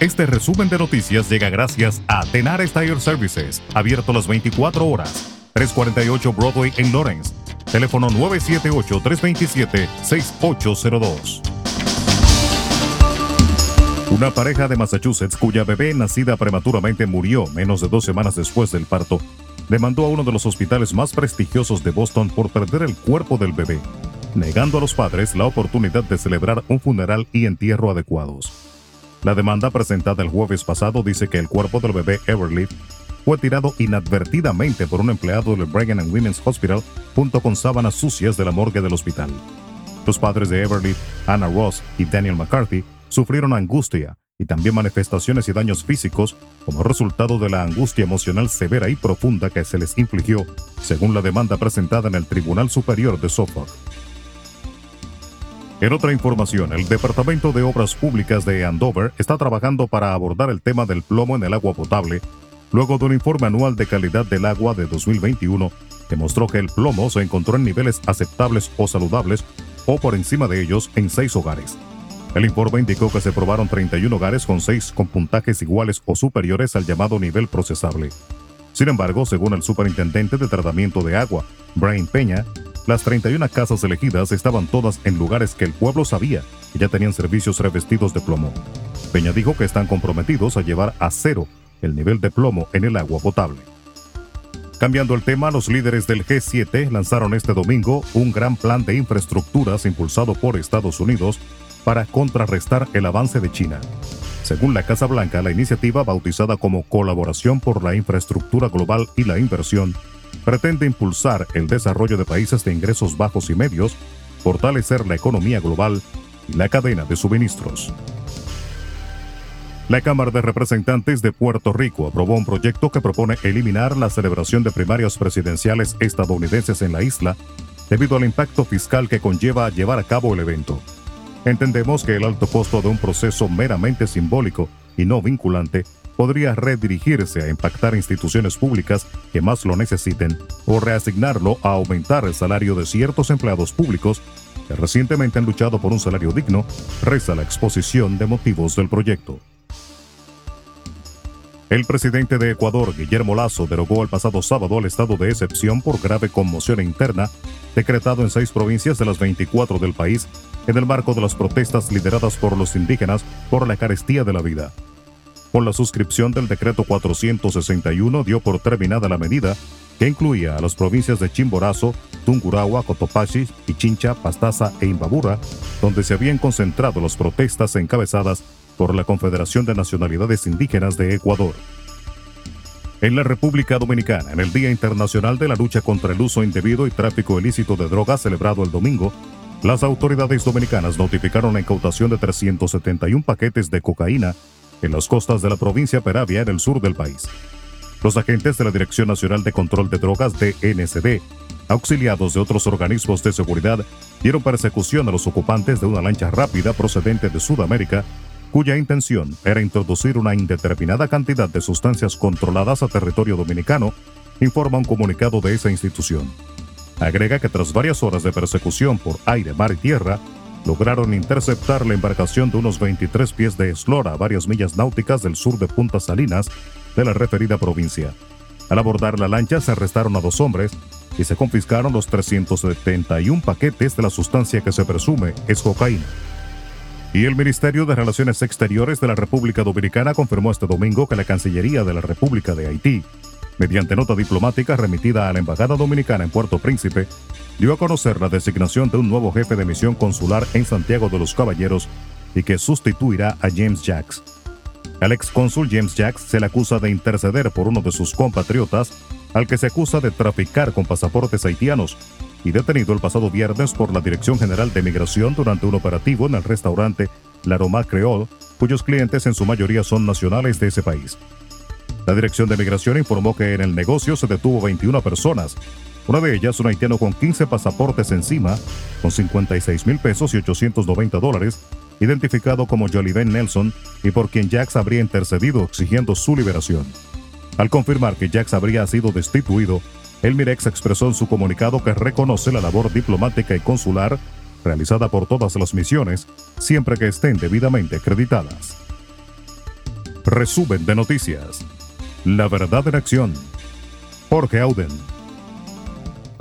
Este resumen de noticias llega gracias a Tenar Tire Services, abierto las 24 horas, 348 Broadway en Lawrence. Teléfono 978-327-6802. Una pareja de Massachusetts cuya bebé nacida prematuramente murió menos de dos semanas después del parto, demandó a uno de los hospitales más prestigiosos de Boston por perder el cuerpo del bebé, negando a los padres la oportunidad de celebrar un funeral y entierro adecuados. La demanda presentada el jueves pasado dice que el cuerpo del bebé Everleaf fue tirado inadvertidamente por un empleado del Brigham and Women's Hospital junto con sábanas sucias de la morgue del hospital. Los padres de Everleaf, Anna Ross y Daniel McCarthy, sufrieron angustia y también manifestaciones y daños físicos como resultado de la angustia emocional severa y profunda que se les infligió, según la demanda presentada en el Tribunal Superior de Suffolk. En otra información, el Departamento de Obras Públicas de Andover está trabajando para abordar el tema del plomo en el agua potable, luego de un informe anual de calidad del agua de 2021 que mostró que el plomo se encontró en niveles aceptables o saludables o por encima de ellos en seis hogares. El informe indicó que se probaron 31 hogares con 6 con puntajes iguales o superiores al llamado nivel procesable. Sin embargo, según el superintendente de tratamiento de agua, Brian Peña, las 31 casas elegidas estaban todas en lugares que el pueblo sabía que ya tenían servicios revestidos de plomo. Peña dijo que están comprometidos a llevar a cero el nivel de plomo en el agua potable. Cambiando el tema, los líderes del G7 lanzaron este domingo un gran plan de infraestructuras impulsado por Estados Unidos para contrarrestar el avance de China. Según la Casa Blanca, la iniciativa, bautizada como Colaboración por la Infraestructura Global y la Inversión, pretende impulsar el desarrollo de países de ingresos bajos y medios, fortalecer la economía global y la cadena de suministros. La Cámara de Representantes de Puerto Rico aprobó un proyecto que propone eliminar la celebración de primarias presidenciales estadounidenses en la isla debido al impacto fiscal que conlleva llevar a cabo el evento. Entendemos que el alto costo de un proceso meramente simbólico y no vinculante podría redirigirse a impactar instituciones públicas que más lo necesiten o reasignarlo a aumentar el salario de ciertos empleados públicos que recientemente han luchado por un salario digno, reza la exposición de motivos del proyecto. El presidente de Ecuador, Guillermo Lazo, derogó el pasado sábado el estado de excepción por grave conmoción interna, decretado en seis provincias de las 24 del país, en el marco de las protestas lideradas por los indígenas por la carestía de la vida. Con la suscripción del decreto 461 dio por terminada la medida, que incluía a las provincias de Chimborazo, Tungurahua, Cotopaxi, Pichincha, Pastaza e Imbabura, donde se habían concentrado las protestas encabezadas por la Confederación de Nacionalidades Indígenas de Ecuador. En la República Dominicana, en el Día Internacional de la Lucha contra el Uso Indebido y Tráfico Ilícito de Drogas celebrado el domingo, las autoridades dominicanas notificaron la incautación de 371 paquetes de cocaína en las costas de la provincia Peravia en el sur del país. Los agentes de la Dirección Nacional de Control de Drogas de NSD, auxiliados de otros organismos de seguridad, dieron persecución a los ocupantes de una lancha rápida procedente de Sudamérica, cuya intención era introducir una indeterminada cantidad de sustancias controladas a territorio dominicano, informa un comunicado de esa institución. Agrega que tras varias horas de persecución por aire, mar y tierra, lograron interceptar la embarcación de unos 23 pies de eslora a varias millas náuticas del sur de Punta Salinas de la referida provincia. Al abordar la lancha se arrestaron a dos hombres y se confiscaron los 371 paquetes de la sustancia que se presume es cocaína. Y el Ministerio de Relaciones Exteriores de la República Dominicana confirmó este domingo que la Cancillería de la República de Haití mediante nota diplomática remitida a la Embajada Dominicana en Puerto Príncipe, dio a conocer la designación de un nuevo jefe de misión consular en Santiago de los Caballeros y que sustituirá a James Jacks. Al ex cónsul James Jacks se le acusa de interceder por uno de sus compatriotas, al que se acusa de traficar con pasaportes haitianos, y detenido el pasado viernes por la Dirección General de Migración durante un operativo en el restaurante La Roma Creole, cuyos clientes en su mayoría son nacionales de ese país. La Dirección de Migración informó que en el negocio se detuvo 21 personas, una de ellas un haitiano con 15 pasaportes encima, con 56 mil pesos y 890 dólares, identificado como Joliven Nelson y por quien Jax habría intercedido exigiendo su liberación. Al confirmar que Jax habría sido destituido, el Mirex expresó en su comunicado que reconoce la labor diplomática y consular realizada por todas las misiones, siempre que estén debidamente acreditadas. Resumen de noticias. La verdad en acción. Jorge Auden.